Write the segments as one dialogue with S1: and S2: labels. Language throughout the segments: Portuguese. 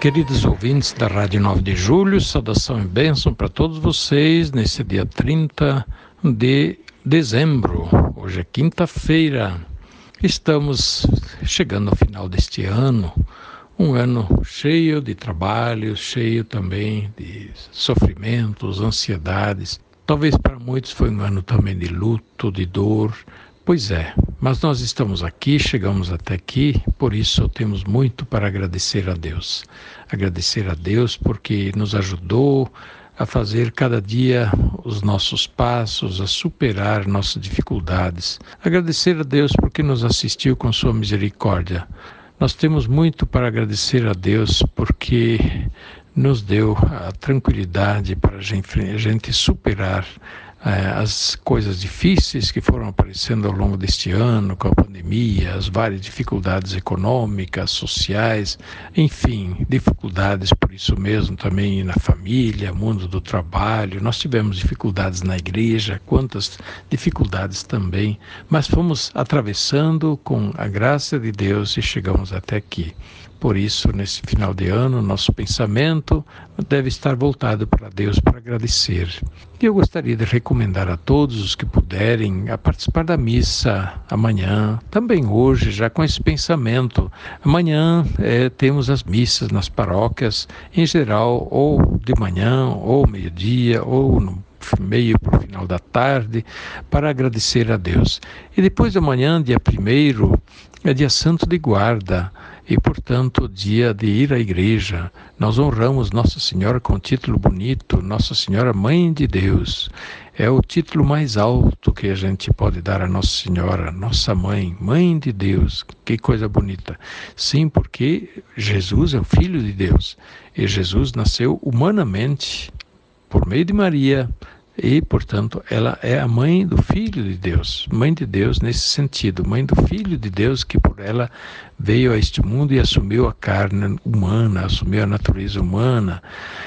S1: Queridos ouvintes da Rádio 9 de Julho, saudação e bênção para todos vocês nesse dia 30 de dezembro. Hoje é quinta-feira. Estamos chegando ao final deste ano, um ano cheio de trabalho, cheio também de sofrimentos, ansiedades. Talvez para muitos foi um ano também de luto, de dor. Pois é, mas nós estamos aqui, chegamos até aqui, por isso temos muito para agradecer a Deus. Agradecer a Deus porque nos ajudou a fazer cada dia os nossos passos, a superar nossas dificuldades. Agradecer a Deus porque nos assistiu com Sua misericórdia. Nós temos muito para agradecer a Deus porque nos deu a tranquilidade para a gente superar as coisas difíceis que foram aparecendo ao longo deste ano, com a pandemia, as várias dificuldades econômicas, sociais, enfim, dificuldades por isso mesmo também na família, mundo do trabalho. Nós tivemos dificuldades na igreja, quantas dificuldades também, mas fomos atravessando com a graça de Deus e chegamos até aqui. Por isso, nesse final de ano, nosso pensamento deve estar voltado para Deus para agradecer. E eu gostaria de recomendar a todos os que puderem a participar da missa amanhã, também hoje, já com esse pensamento. Amanhã é, temos as missas nas paróquias, em geral, ou de manhã, ou meio-dia, ou no meio para o final da tarde, para agradecer a Deus. E depois da manhã, dia primeiro, é dia santo de guarda e, portanto, dia de ir à igreja. Nós honramos Nossa Senhora com um título bonito, Nossa Senhora Mãe de Deus. É o título mais alto que a gente pode dar a Nossa Senhora, Nossa Mãe, Mãe de Deus. Que coisa bonita. Sim, porque Jesus é o Filho de Deus e Jesus nasceu humanamente por meio de Maria, e, portanto, ela é a mãe do Filho de Deus, mãe de Deus nesse sentido, mãe do Filho de Deus que por ela veio a este mundo e assumiu a carne humana, assumiu a natureza humana.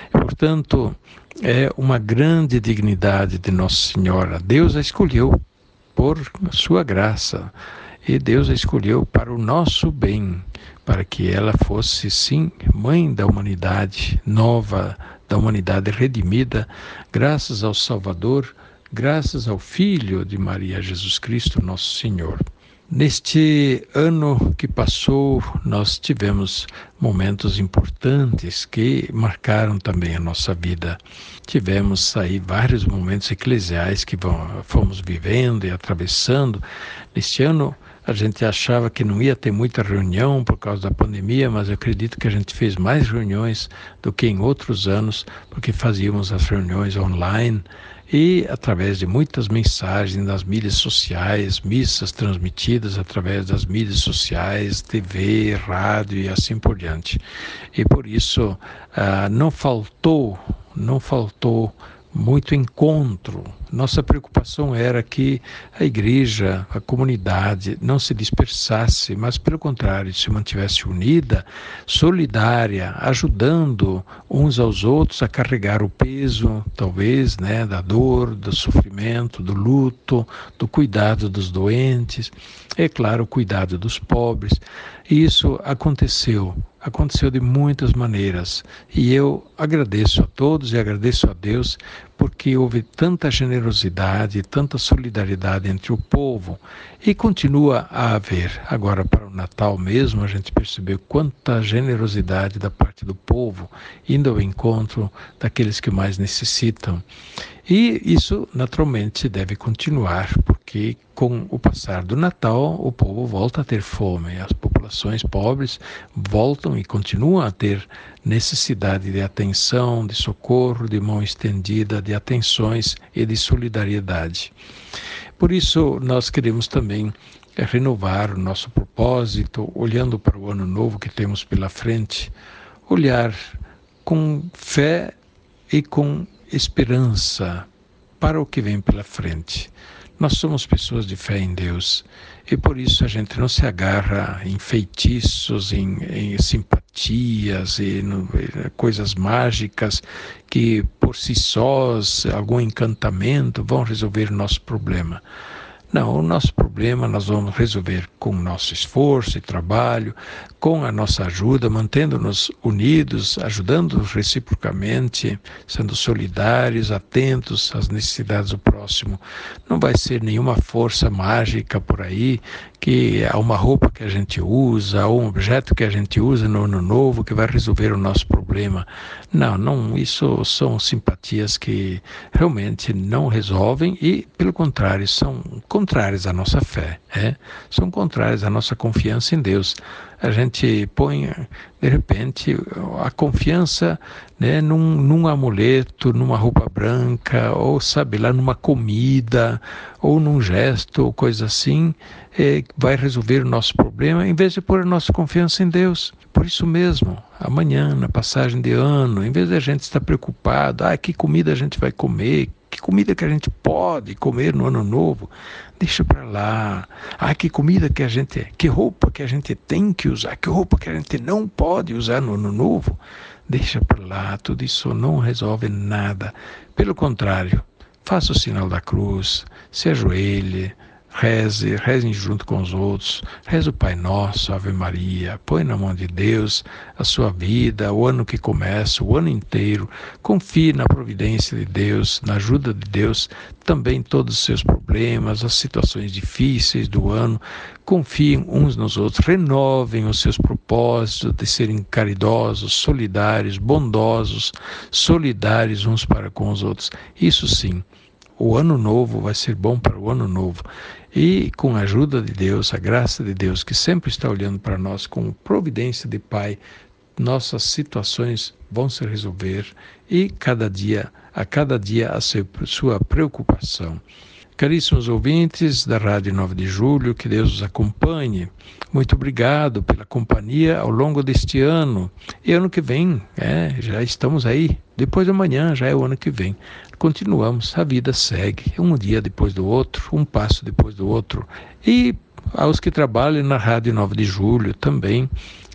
S1: E, portanto, é uma grande dignidade de Nossa Senhora. Deus a escolheu por sua graça e Deus a escolheu para o nosso bem, para que ela fosse, sim, mãe da humanidade nova, da humanidade redimida, graças ao Salvador, graças ao Filho de Maria Jesus Cristo, nosso Senhor. Neste ano que passou, nós tivemos momentos importantes que marcaram também a nossa vida. Tivemos aí vários momentos eclesiais que fomos vivendo e atravessando. Neste ano, a gente achava que não ia ter muita reunião por causa da pandemia, mas eu acredito que a gente fez mais reuniões do que em outros anos, porque fazíamos as reuniões online e através de muitas mensagens nas mídias sociais, missas transmitidas através das mídias sociais, TV, rádio e assim por diante. E por isso ah, não faltou, não faltou muito encontro. Nossa preocupação era que a igreja, a comunidade não se dispersasse, mas pelo contrário, se mantivesse unida, solidária, ajudando uns aos outros a carregar o peso, talvez, né, da dor, do sofrimento, do luto, do cuidado dos doentes, é claro, o cuidado dos pobres. E isso aconteceu aconteceu de muitas maneiras e eu agradeço a todos e agradeço a Deus porque houve tanta generosidade, tanta solidariedade entre o povo e continua a haver. Agora, para o Natal mesmo, a gente percebeu quanta generosidade da parte do povo indo ao encontro daqueles que mais necessitam. E isso, naturalmente, deve continuar, porque com o passar do Natal, o povo volta a ter fome, as populações pobres voltam e continuam a ter necessidade de atenção, de socorro, de mão estendida, de atenções e de solidariedade. Por isso, nós queremos também renovar o nosso propósito, olhando para o ano novo que temos pela frente, olhar com fé e com esperança para o que vem pela frente. Nós somos pessoas de fé em Deus e por isso a gente não se agarra em feitiços, em, em simpatias e coisas mágicas que por si sós, algum encantamento, vão resolver o nosso problema. Não, o nosso problema nós vamos resolver com o nosso esforço e trabalho, com a nossa ajuda, mantendo-nos unidos, ajudando-nos reciprocamente, sendo solidários, atentos às necessidades do próximo. Não vai ser nenhuma força mágica por aí que é uma roupa que a gente usa, ou um objeto que a gente usa no ano novo que vai resolver o nosso problema. Não, não, isso são simpatias que realmente não resolvem e, pelo contrário, são contrárias à nossa fé, é? são contrárias à nossa confiança em Deus. A gente põe, de repente, a confiança né, num, num amuleto, numa roupa branca, ou sabe lá, numa comida, ou num gesto, ou coisa assim, é, vai resolver o nosso problema, em vez de pôr a nossa confiança em Deus. Por isso mesmo, amanhã, na passagem de ano, em vez de a gente estar preocupado, ah, que comida a gente vai comer, que comida que a gente pode comer no ano novo, deixa para lá. Ah, que comida que a gente, que roupa que a gente tem que usar, que roupa que a gente não pode usar no ano novo, deixa para lá. Tudo isso não resolve nada. Pelo contrário, faça o sinal da cruz, se ajoelhe, Reze, rezem junto com os outros. Reze o Pai Nosso, Ave Maria. Põe na mão de Deus a sua vida, o ano que começa, o ano inteiro. Confie na providência de Deus, na ajuda de Deus, também todos os seus problemas, as situações difíceis do ano. Confiem uns nos outros, renovem os seus propósitos de serem caridosos, solidários, bondosos, solidários uns para com os outros. Isso sim o ano novo vai ser bom para o ano novo. E com a ajuda de Deus, a graça de Deus, que sempre está olhando para nós com providência de Pai, nossas situações vão se resolver e cada dia, a cada dia, a sua preocupação. Caríssimos ouvintes da Rádio 9 de Julho, que Deus os acompanhe. Muito obrigado pela companhia ao longo deste ano. E ano que vem, é, já estamos aí. Depois de amanhã já é o ano que vem. Continuamos, a vida segue, um dia depois do outro, um passo depois do outro. E aos que trabalham na Rádio 9 de Julho também,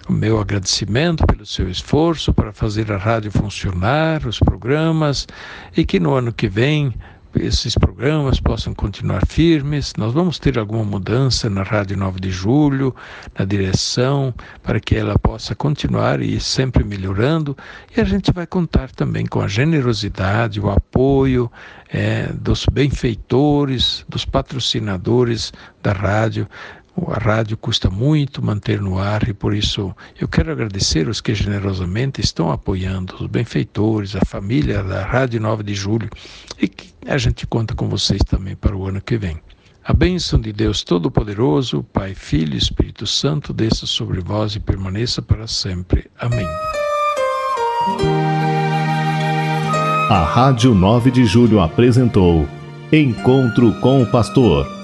S1: o meu agradecimento pelo seu esforço para fazer a rádio funcionar, os programas, e que no ano que vem esses programas possam continuar firmes. Nós vamos ter alguma mudança na Rádio 9 de Julho, na direção, para que ela possa continuar e ir sempre melhorando. E a gente vai contar também com a generosidade, o apoio é, dos benfeitores, dos patrocinadores da rádio, a rádio custa muito manter no ar e por isso eu quero agradecer os que generosamente estão apoiando, os benfeitores, a família da Rádio 9 de Julho e que a gente conta com vocês também para o ano que vem. A bênção de Deus Todo-Poderoso, Pai, Filho e Espírito Santo, desça sobre vós e permaneça para sempre. Amém.
S2: A Rádio 9 de Julho apresentou Encontro com o Pastor